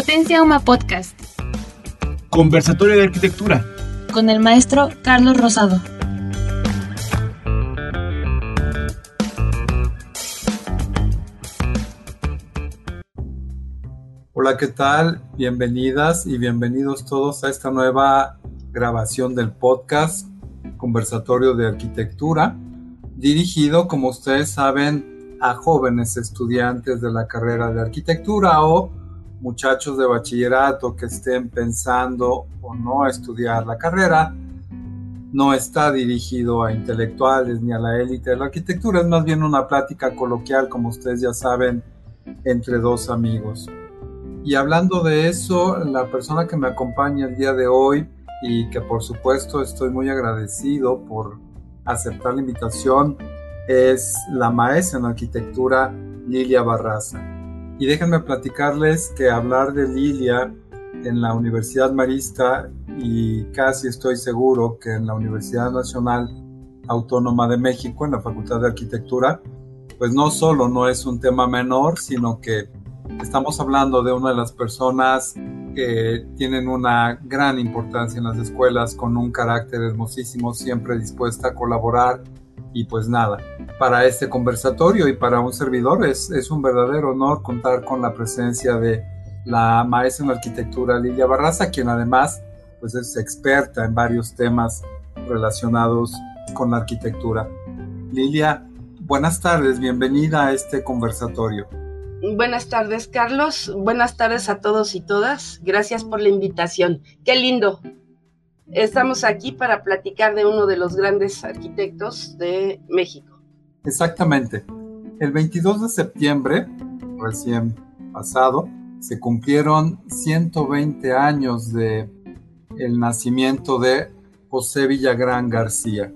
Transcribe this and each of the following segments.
Potencia Uma Podcast. Conversatorio de Arquitectura. Con el maestro Carlos Rosado. Hola, ¿qué tal? Bienvenidas y bienvenidos todos a esta nueva grabación del podcast Conversatorio de Arquitectura, dirigido, como ustedes saben, a jóvenes estudiantes de la carrera de arquitectura o muchachos de bachillerato que estén pensando o no estudiar la carrera. No está dirigido a intelectuales ni a la élite de la arquitectura, es más bien una plática coloquial, como ustedes ya saben, entre dos amigos. Y hablando de eso, la persona que me acompaña el día de hoy y que por supuesto estoy muy agradecido por aceptar la invitación es la maestra en arquitectura Lilia Barraza. Y déjenme platicarles que hablar de Lilia en la Universidad Marista y casi estoy seguro que en la Universidad Nacional Autónoma de México, en la Facultad de Arquitectura, pues no solo no es un tema menor, sino que Estamos hablando de una de las personas que tienen una gran importancia en las escuelas, con un carácter hermosísimo, siempre dispuesta a colaborar. Y pues nada, para este conversatorio y para un servidor es, un verdadero honor contar con la presencia de la maestra en arquitectura Lilia Barraza, quien además pues es experta en varios temas relacionados con la arquitectura. Lilia, buenas tardes, bienvenida a este conversatorio. Buenas tardes, Carlos. Buenas tardes a todos y todas. Gracias por la invitación. Qué lindo. Estamos aquí para platicar de uno de los grandes arquitectos de México. Exactamente. El 22 de septiembre, recién pasado, se cumplieron 120 años de el nacimiento de José Villagrán García.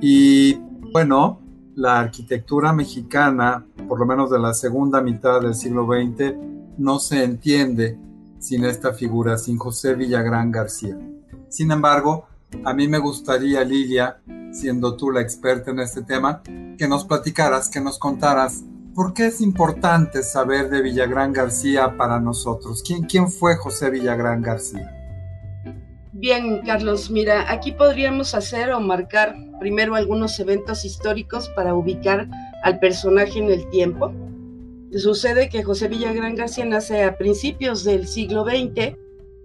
Y bueno, la arquitectura mexicana, por lo menos de la segunda mitad del siglo XX, no se entiende sin esta figura, sin José Villagrán García. Sin embargo, a mí me gustaría, Lilia, siendo tú la experta en este tema, que nos platicaras, que nos contaras por qué es importante saber de Villagrán García para nosotros. ¿Quién, fue José Villagrán García? Bien, Carlos, mira, aquí podríamos hacer o marcar primero algunos eventos históricos para ubicar al personaje en el tiempo. Sucede que José Villagrán García nace a principios del siglo XX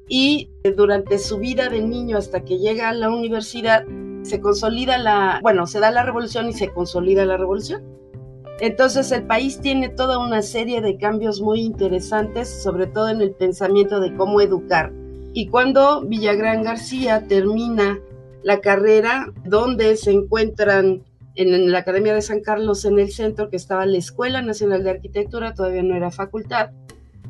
y durante su vida de niño hasta que llega a la universidad se consolida la, bueno, se da la revolución y se consolida la revolución. Entonces el país tiene toda una serie de cambios muy interesantes, sobre todo en el pensamiento de cómo educar y cuando Villagrán García termina la carrera, donde se encuentran en la Academia de San Carlos en el centro, que estaba la Escuela Nacional de Arquitectura, todavía no era facultad,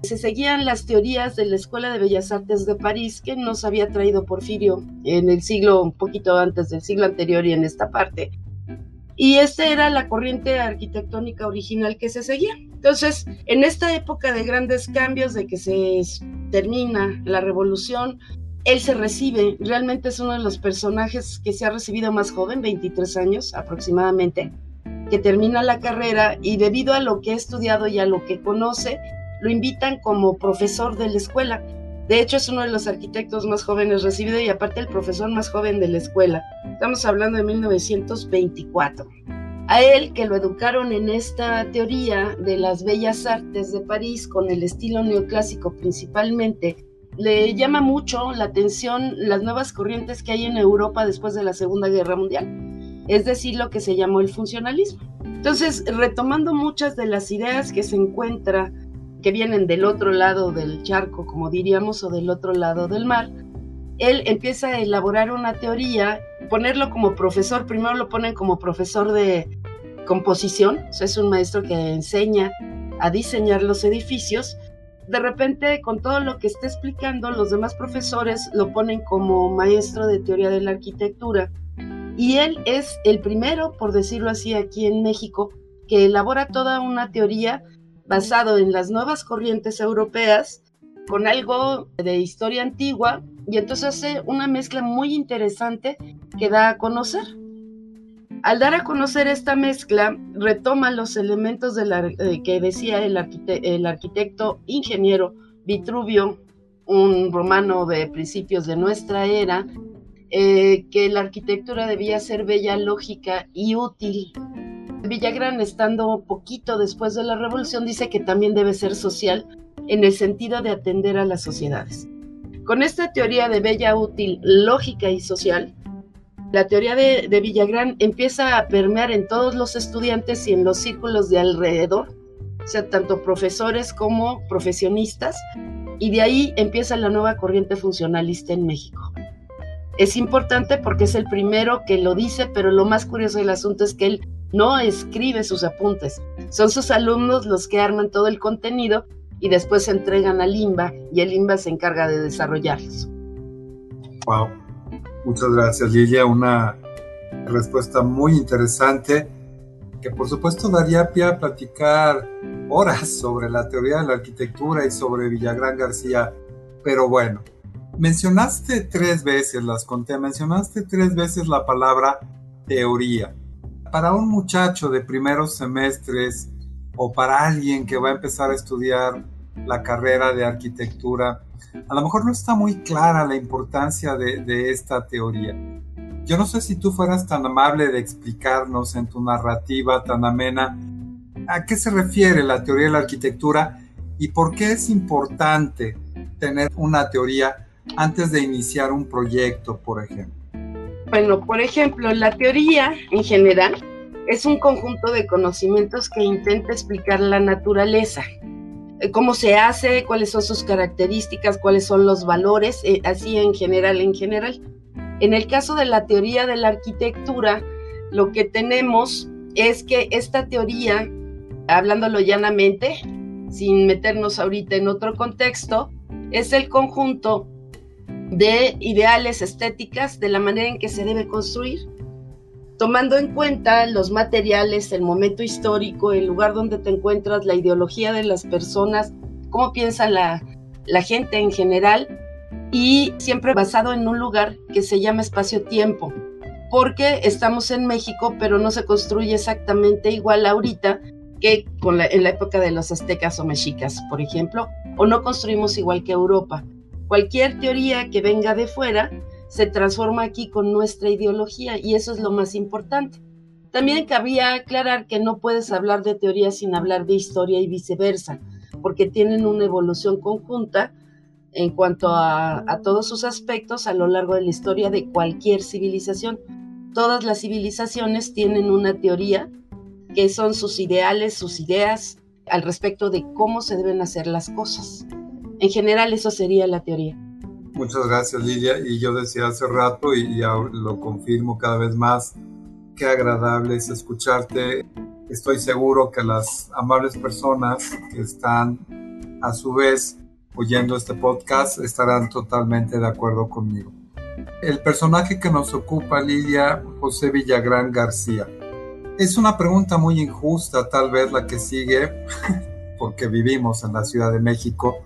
se seguían las teorías de la Escuela de Bellas Artes de París que nos había traído Porfirio en el siglo, un poquito antes del siglo anterior y en esta parte. Y esta era la corriente arquitectónica original que se seguía. Entonces, en esta época de grandes cambios, de que se termina la revolución, él se recibe, realmente es uno de los personajes que se ha recibido más joven, 23 años aproximadamente, que termina la carrera y debido a lo que ha estudiado y a lo que conoce, lo invitan como profesor de la escuela. De hecho, es uno de los arquitectos más jóvenes recibido y aparte el profesor más joven de la escuela. Estamos hablando de 1924. A él, que lo educaron en esta teoría de las bellas artes de París con el estilo neoclásico principalmente, le llama mucho la atención las nuevas corrientes que hay en Europa después de la Segunda Guerra Mundial, es decir, lo que se llamó el funcionalismo. Entonces, retomando muchas de las ideas que se encuentra, que vienen del otro lado del charco, como diríamos, o del otro lado del mar, él empieza a elaborar una teoría, ponerlo como profesor, primero lo ponen como profesor de composición, es un maestro que enseña a diseñar los edificios. De repente, con todo lo que está explicando, los demás profesores lo ponen como maestro de teoría de la arquitectura. Y él es el primero, por decirlo así, aquí en México, que elabora toda una teoría basado en las nuevas corrientes europeas, con algo de historia antigua, y entonces hace una mezcla muy interesante que da a conocer. Al dar a conocer esta mezcla, retoma los elementos de la, eh, que decía el, arquitecto ingeniero Vitruvio, un romano de principios de nuestra era, eh, que la arquitectura debía ser bella, lógica y útil. Villagrán, estando poquito después de la revolución, dice que también debe ser social en el sentido de atender a las sociedades. Con esta teoría de bella, útil, lógica y social, la teoría de, Villagrán empieza a permear en todos los estudiantes y en los círculos de alrededor, o sea, tanto profesores como profesionistas, y de ahí empieza la nueva corriente funcionalista en México. Es importante porque es el primero que lo dice, pero lo más curioso del asunto es que él no escribe sus apuntes, son sus alumnos los que arman todo el contenido y después se entregan al IMBA y el IMBA se encarga de desarrollarlos. Wow, muchas gracias Lilia, una respuesta muy interesante que por supuesto daría pie a platicar horas sobre la teoría de la arquitectura y sobre Villagrán García, pero bueno, mencionaste tres veces, las conté, mencionaste tres veces la palabra teoría. Para un muchacho de primeros semestres o para alguien que va a empezar a estudiar la carrera de arquitectura, a lo mejor no está muy clara la importancia de, esta teoría. Yo no sé si tú fueras tan amable de explicarnos en tu narrativa tan amena a qué se refiere la teoría de la arquitectura y por qué es importante tener una teoría antes de iniciar un proyecto, por ejemplo. Bueno, por ejemplo, la teoría en general es un conjunto de conocimientos que intenta explicar la naturaleza, eh, cómo se hace, cuáles son sus características, cuáles son los valores, eh, así en general, en general. En el caso de la teoría de la arquitectura, lo que tenemos es que esta teoría, hablándolo llanamente, sin meternos ahorita en otro contexto, es el conjunto de ideales estéticas de la manera en que se debe construir, tomando en cuenta los materiales, el momento histórico, el lugar donde te encuentras, la ideología de las personas, cómo piensa la, la gente en general y siempre basado en un lugar que se llama espacio-tiempo, porque estamos en México, pero no se construye exactamente igual ahorita que en la época de los aztecas o mexicas, por ejemplo, o no construimos igual que Europa. Cualquier teoría que venga de fuera se transforma aquí con nuestra ideología y eso es lo más importante. También cabía aclarar que no puedes hablar de teoría sin hablar de historia y viceversa, porque tienen una evolución conjunta en cuanto a, a, todos sus aspectos a lo largo de la historia de cualquier civilización. Todas las civilizaciones tienen una teoría que son sus ideales, sus ideas al respecto de cómo se deben hacer las cosas. En general, eso sería la teoría. Muchas gracias, Lidia. Y yo decía hace rato, y ya lo confirmo cada vez más, qué agradable es escucharte. Estoy seguro que las amables personas que están a su vez oyendo este podcast estarán totalmente de acuerdo conmigo. El personaje que nos ocupa, Lidia, José Villagrán García. Es una pregunta muy injusta, tal vez la que sigue, porque vivimos en la Ciudad de México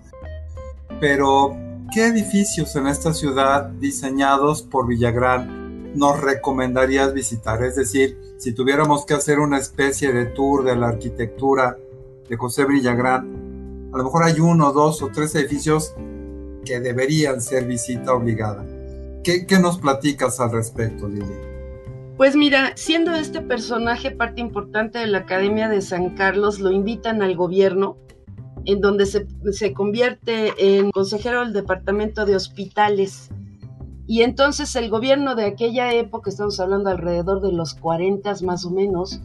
pero, ¿qué edificios en esta ciudad diseñados por Villagrán nos recomendarías visitar? Es decir, si tuviéramos que hacer una especie de tour de la arquitectura de José Villagrán, a lo mejor hay uno, dos o tres edificios que deberían ser visita obligada. ¿Qué, nos platicas al respecto, Lili? Pues mira, siendo este personaje parte importante de la Academia de San Carlos, lo invitan al gobierno en donde se, se convierte en consejero del Departamento de Hospitales. Y entonces el gobierno de aquella época, estamos hablando alrededor de los 40 más o menos,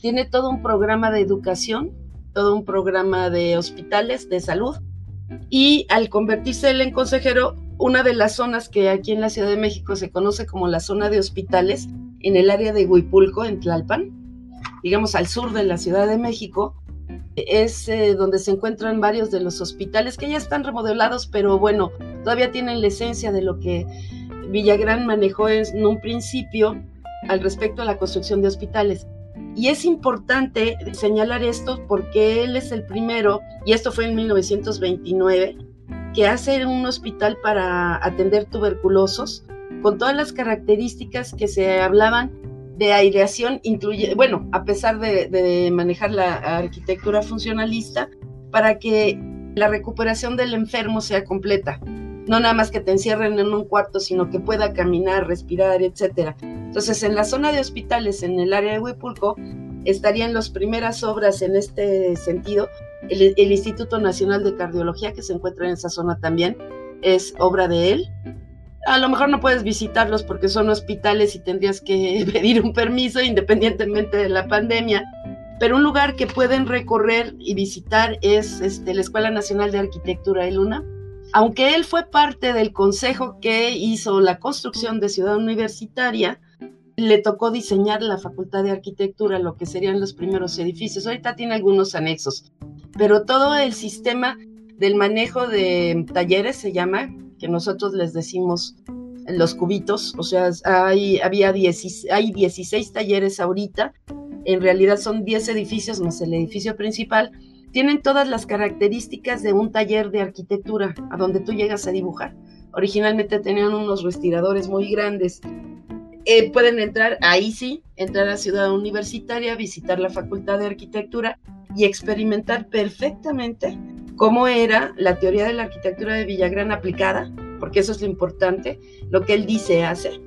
tiene todo un programa de educación, todo un programa de hospitales, de salud. Y al convertirse él en consejero, una de las zonas que aquí en la Ciudad de México se conoce como la zona de hospitales, en el área de Huipulco, en Tlalpan, digamos al sur de la Ciudad de México, es eh, donde se encuentran varios de los hospitales que ya están remodelados, pero bueno, todavía tienen la esencia de lo que Villagrán manejó en un principio al respecto a la construcción de hospitales. Y es importante señalar esto porque él es el primero, y esto fue en 1929, que hace un hospital para atender tuberculosos con todas las características que se hablaban de aireación incluye, bueno, a pesar de, manejar la arquitectura funcionalista, para que la recuperación del enfermo sea completa. No nada más que te encierren en un cuarto, sino que pueda caminar, respirar, etc. Entonces, en la zona de hospitales, en el área de Huipulco, estarían las primeras obras en este sentido. El, Instituto Nacional de Cardiología, que se encuentra en esa zona también, es obra de él. A lo mejor no puedes visitarlos porque son hospitales y tendrías que pedir un permiso independientemente de la pandemia. Pero un lugar que pueden recorrer y visitar es este, la Escuela Nacional de Arquitectura de Luna. Aunque él fue parte del consejo que hizo la construcción de Ciudad Universitaria, le tocó diseñar la Facultad de Arquitectura, lo que serían los primeros edificios. Ahorita tiene algunos anexos, pero todo el sistema del manejo de talleres se llama, que nosotros les decimos los cubitos, o sea, hay, había 10, hay 16 talleres ahorita, en realidad son 10 edificios más el edificio principal, tienen todas las características de un taller de arquitectura, a donde tú llegas a dibujar. Originalmente tenían unos respiradores muy grandes eh, pueden entrar, ahí sí, entrar a Ciudad Universitaria, visitar la Facultad de Arquitectura y experimentar perfectamente cómo era la teoría de la arquitectura de Villagrán aplicada, porque eso es lo importante, lo que él dice hace.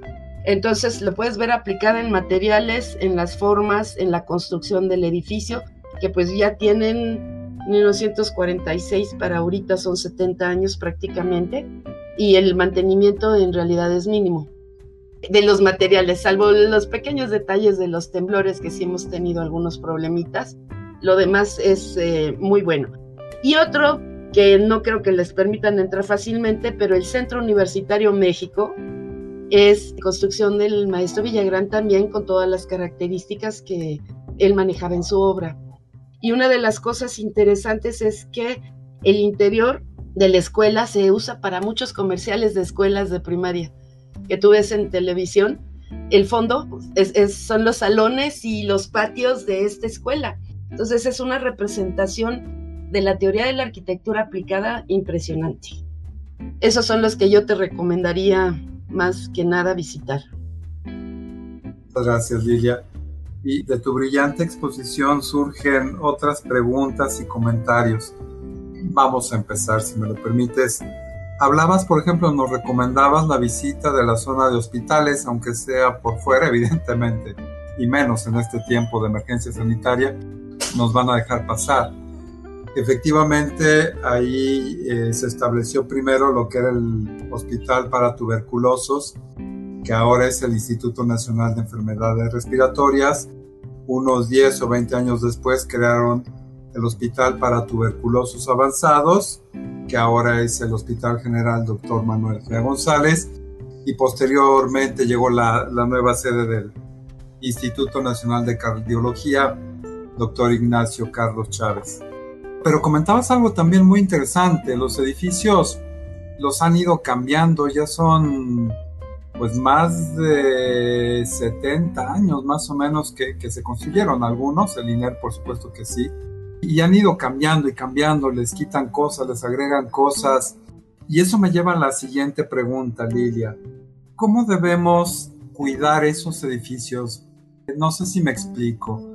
Entonces lo puedes ver aplicada en materiales, en las formas, en la construcción del edificio, que pues ya tienen 1946 para ahorita son 70 años prácticamente, y el mantenimiento en realidad es mínimo de los materiales, salvo los pequeños detalles de los temblores que sí hemos tenido algunos problemitas. Lo demás es eh, muy bueno. Y otro que no creo que les permitan entrar fácilmente, pero el Centro Universitario México es construcción del maestro Villagrán también con todas las características que él manejaba en su obra. Y una de las cosas interesantes es que el interior de la escuela se usa para muchos comerciales de escuelas de primaria que tú ves en televisión, el fondo son los salones y los patios de esta escuela. Entonces es una representación de la teoría de la arquitectura aplicada impresionante. Esos son los que yo te recomendaría más que nada visitar. Muchas gracias, Lilia. Y de tu brillante exposición surgen otras preguntas y comentarios. Vamos a empezar, si me lo permites, Hablabas, por ejemplo, nos recomendabas la visita de la zona de hospitales, aunque sea por fuera, evidentemente, y menos en este tiempo de emergencia sanitaria, nos van a dejar pasar. Efectivamente, ahí eh, se estableció primero lo que era el Hospital para Tuberculosos, que ahora es el Instituto Nacional de Enfermedades Respiratorias. Unos 10 o 20 años después crearon el Hospital para Tuberculosos Avanzados, que ahora es el Hospital General Dr. Manuel G. González, y posteriormente llegó la, la nueva sede del Instituto Nacional de Cardiología, Dr. Ignacio Carlos Chávez. Pero comentabas algo también muy interesante, los edificios los han ido cambiando, ya son pues más de 70 años más o menos que, que se construyeron algunos, el INER por supuesto que sí, y han ido cambiando y cambiando, les quitan cosas, les agregan cosas. Y eso me lleva a la siguiente pregunta, Lilia. ¿Cómo debemos cuidar esos edificios? No sé si me explico.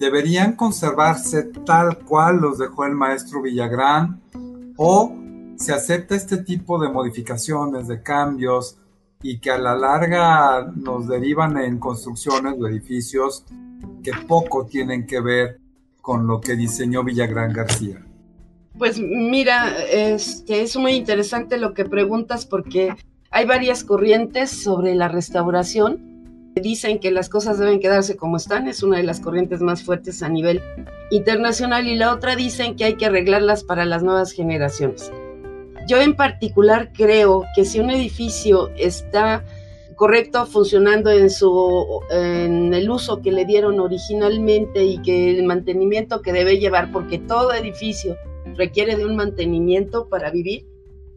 ¿Deberían conservarse tal cual los dejó el maestro Villagrán? ¿O se acepta este tipo de modificaciones, de cambios, y que a la larga nos derivan en construcciones o edificios que poco tienen que ver con lo que diseñó Villagrán García? Pues mira, es muy interesante lo que preguntas porque hay varias corrientes sobre la restauración. Dicen que las cosas deben quedarse como están, es una de las corrientes más fuertes a nivel internacional y la otra dicen que hay que arreglarlas para las nuevas generaciones. Yo en particular creo que si un edificio está correcto, funcionando en, su, en el uso que le dieron originalmente y que el mantenimiento que debe llevar, porque todo edificio requiere de un mantenimiento para vivir,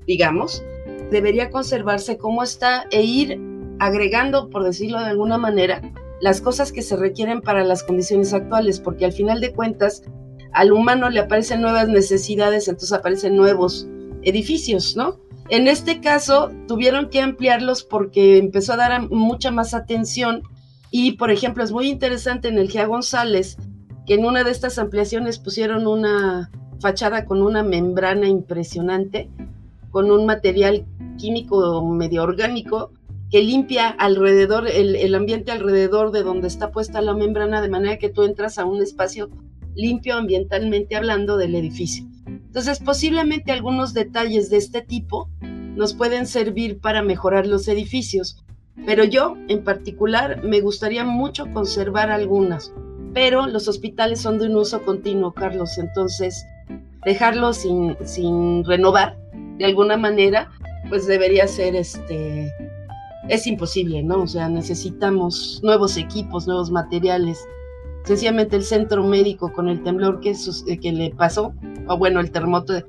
digamos, debería conservarse como está e ir agregando, por decirlo de alguna manera, las cosas que se requieren para las condiciones actuales, porque al final de cuentas al humano le aparecen nuevas necesidades, entonces aparecen nuevos edificios, ¿no? En este caso, tuvieron que ampliarlos porque empezó a dar mucha más atención y, por ejemplo, es muy interesante en el GEA González que en una de estas ampliaciones pusieron una fachada con una membrana impresionante, con un material químico medio orgánico que limpia alrededor, el, el, ambiente alrededor de donde está puesta la membrana, de manera que tú entras a un espacio limpio ambientalmente hablando del edificio. Entonces, posiblemente algunos detalles de este tipo nos pueden servir para mejorar los edificios, pero yo en particular me gustaría mucho conservar algunas, pero los hospitales son de un uso continuo, Carlos, entonces dejarlos sin, sin renovar de alguna manera, pues debería ser este es imposible, ¿no? O sea, necesitamos nuevos equipos, nuevos materiales. Sencillamente el centro médico con el temblor que, eh, que le pasó, o bueno, el terremoto de,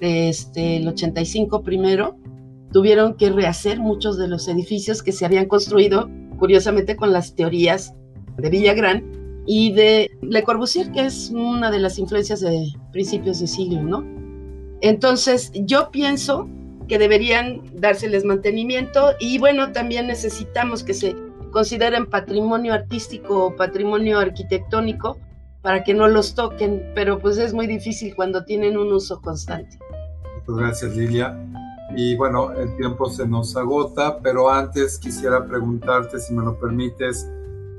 este, el 85 primero, tuvieron que rehacer muchos de los edificios que se habían construido, curiosamente, con las teorías de Villagrán y de Le Corbusier, que es una de las influencias de principios de siglo, ¿no? Entonces, yo pienso que deberían dárseles mantenimiento y bueno, también necesitamos que se consideren patrimonio artístico o patrimonio arquitectónico para que no los toquen, pero pues es muy difícil cuando tienen un uso constante. Muchas gracias Lilia. Y bueno, el tiempo se nos agota, pero antes quisiera preguntarte, si me lo permites,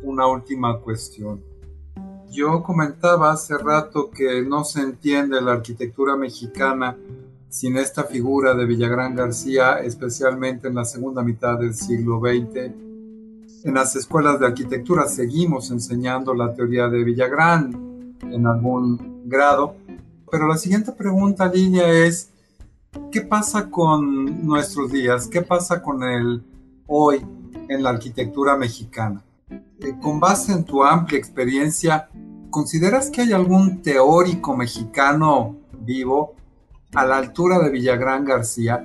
una última cuestión. Yo comentaba hace rato que no se entiende la arquitectura mexicana sin esta figura de Villagrán García, especialmente en la segunda mitad del siglo XX. En las escuelas de arquitectura seguimos enseñando la teoría de Villagrán en algún grado, pero la siguiente pregunta, Línea, es, ¿qué pasa con nuestros días? ¿Qué pasa con el hoy en la arquitectura mexicana? Eh, con base en tu amplia experiencia, ¿consideras que hay algún teórico mexicano vivo a la altura de Villagrán García.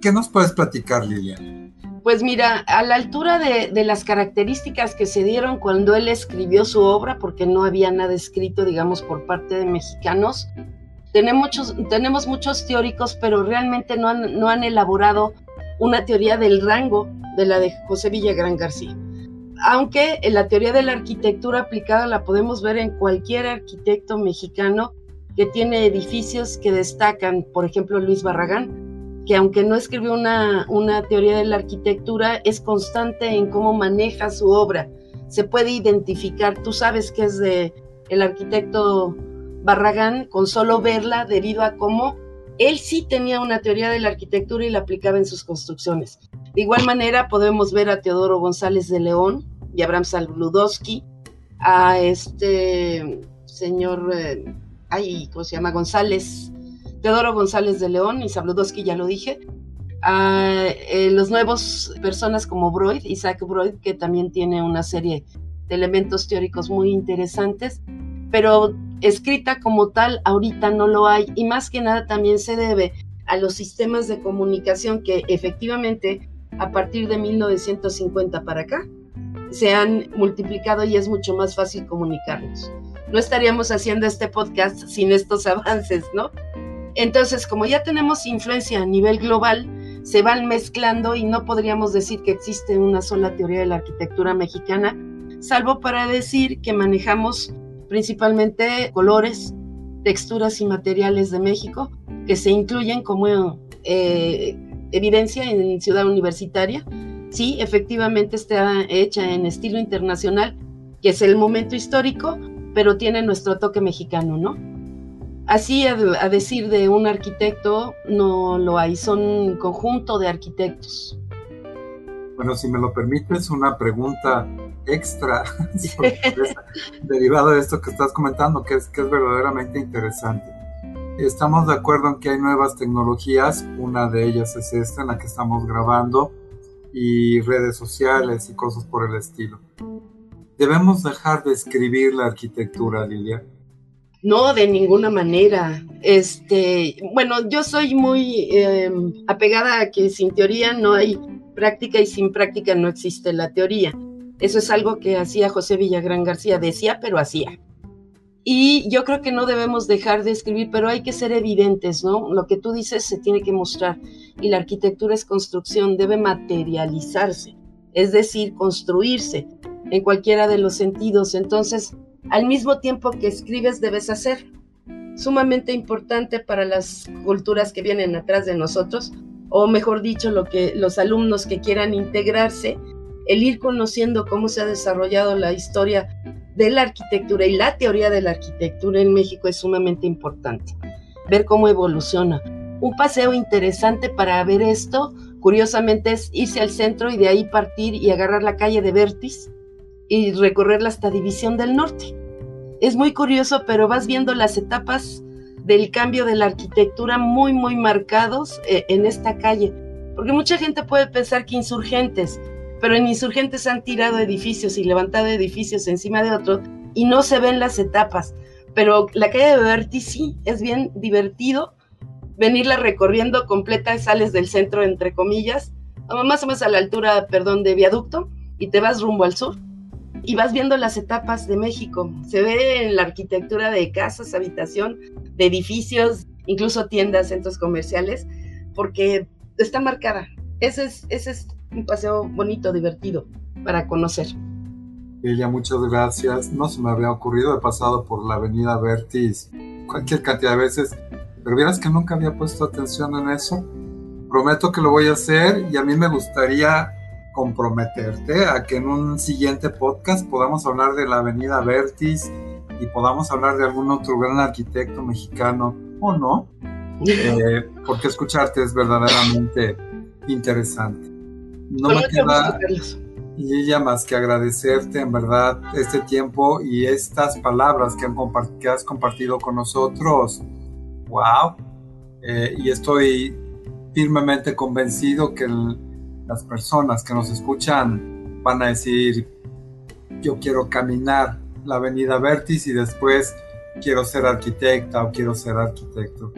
¿Qué nos puedes platicar, Lilian? Pues mira, a la altura de, las características que se dieron cuando él escribió su obra, porque no había nada escrito, digamos, por parte de mexicanos, tenemos muchos, teóricos, pero realmente no han, no han elaborado una teoría del rango de la de José Villagrán García. Aunque la teoría de la arquitectura aplicada la podemos ver en cualquier arquitecto mexicano que tiene edificios que destacan, por ejemplo Luis Barragán, que aunque no escribió una, una teoría de la arquitectura, es constante en cómo maneja su obra. Se puede identificar, tú sabes que es de el arquitecto Barragán con solo verla debido a cómo él sí tenía una teoría de la arquitectura y la aplicaba en sus construcciones. De igual manera podemos ver a Teodoro González de León y Abraham Saludowski, a este señor eh, ay, ¿cómo se llama? González, Teodoro González de León y Sabludowski, ya lo dije. A, eh, los nuevos personas como Broyd, Isaac Broyd, que también tiene una serie de elementos teóricos muy interesantes, pero escrita como tal ahorita no lo hay y más que nada también se debe a los sistemas de comunicación que efectivamente a partir de 1950 para acá se han multiplicado y es mucho más fácil comunicarnos no estaríamos haciendo este podcast sin estos avances, ¿no? Entonces, como ya tenemos influencia a nivel global, se van mezclando y no podríamos decir que existe una sola teoría de la arquitectura mexicana, salvo para decir que manejamos principalmente colores, texturas y materiales de México que se incluyen como eh, evidencia en Ciudad Universitaria. Sí, efectivamente está hecha en estilo internacional, que es el momento histórico, pero tiene nuestro toque mexicano, ¿no? Así a, decir de un arquitecto no lo hay, son un conjunto de arquitectos. Bueno, si me lo permites, una pregunta extra derivada de esto que estás comentando, que es, que es verdaderamente interesante. Estamos de acuerdo en que hay nuevas tecnologías, una de ellas es esta en la que estamos grabando, y redes sociales y cosas por el estilo debemos dejar de escribir la arquitectura, Lilia. No, de ninguna manera. Este, bueno, yo soy muy em, apegada a que sin teoría no hay práctica y sin práctica no existe la teoría. Eso es algo que hacía José Villagrán García, decía, pero hacía. Y yo creo que no debemos dejar de escribir, pero hay que ser evidentes, ¿no? Lo que tú dices se tiene que mostrar. Y la arquitectura es construcción, debe materializarse, es decir, construirse en cualquiera de los sentidos. Entonces, al mismo tiempo que escribes, debes hacer. sumamente importante para las culturas que vienen atrás de nosotros, o mejor dicho, lo que los alumnos que quieran integrarse, el ir conociendo cómo se ha desarrollado la historia de la arquitectura y la teoría de la arquitectura en México es sumamente importante. Ver cómo evoluciona. Un paseo interesante para ver esto, curiosamente, es irse al centro y de ahí partir y agarrar la calle de Vertis y recorrerla hasta División del Norte. Es muy curioso, pero vas viendo las etapas del cambio de la arquitectura muy, muy marcados eh, en esta calle. Porque mucha gente puede pensar que insurgentes, pero en insurgentes han tirado edificios y levantado edificios encima de otros y no se ven las etapas. Pero la calle de Berti sí, es bien divertido venirla recorriendo completa, sales del centro, entre comillas, más o menos a la altura, perdón, de viaducto, y te vas rumbo al sur y vas viendo las etapas de México. Se ve en la arquitectura de casas, habitación, de edificios, incluso tiendas, centros comerciales, porque está marcada. Ese es, ese es un paseo bonito, divertido para conocer. Ella, muchas gracias. No se me había ocurrido, he pasado por la avenida Vertis cualquier cantidad de veces, pero vieras que nunca había puesto atención en eso. Prometo que lo voy a hacer y a mí me gustaría comprometerte a que en un siguiente podcast podamos hablar de la avenida Vertis y podamos hablar de algún otro gran arquitecto mexicano o no, eh, porque escucharte es verdaderamente interesante. No me queda y ella más que agradecerte en verdad este tiempo y estas palabras que, han que has compartido con nosotros. ¡Wow! Eh, y estoy firmemente convencido que las personas que nos escuchan van a decir, yo quiero caminar la avenida Vertis y después quiero ser arquitecta o quiero ser arquitecto.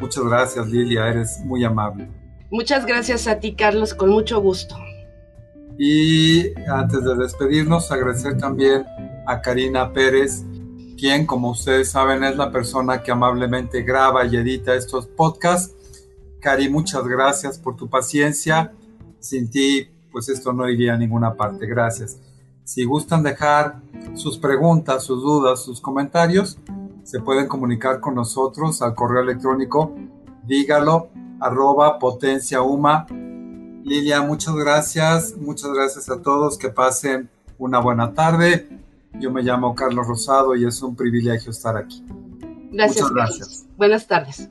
Muchas gracias Lilia, eres muy amable. Muchas gracias a ti Carlos, con mucho gusto. Y antes de despedirnos, agradecer también a Karina Pérez, quien, como ustedes saben, es la persona que amablemente graba y edita estos podcasts. Cari, muchas gracias por tu paciencia. Sin ti, pues esto no iría a ninguna parte. Gracias. Si gustan dejar sus preguntas, sus dudas, sus comentarios, se pueden comunicar con nosotros al correo electrónico dígalo arroba potenciauma Lilia, muchas gracias, muchas gracias a todos, que pasen una buena tarde. Yo me llamo Carlos Rosado y es un privilegio estar aquí. Gracias. Muchas gracias. Buenas tardes.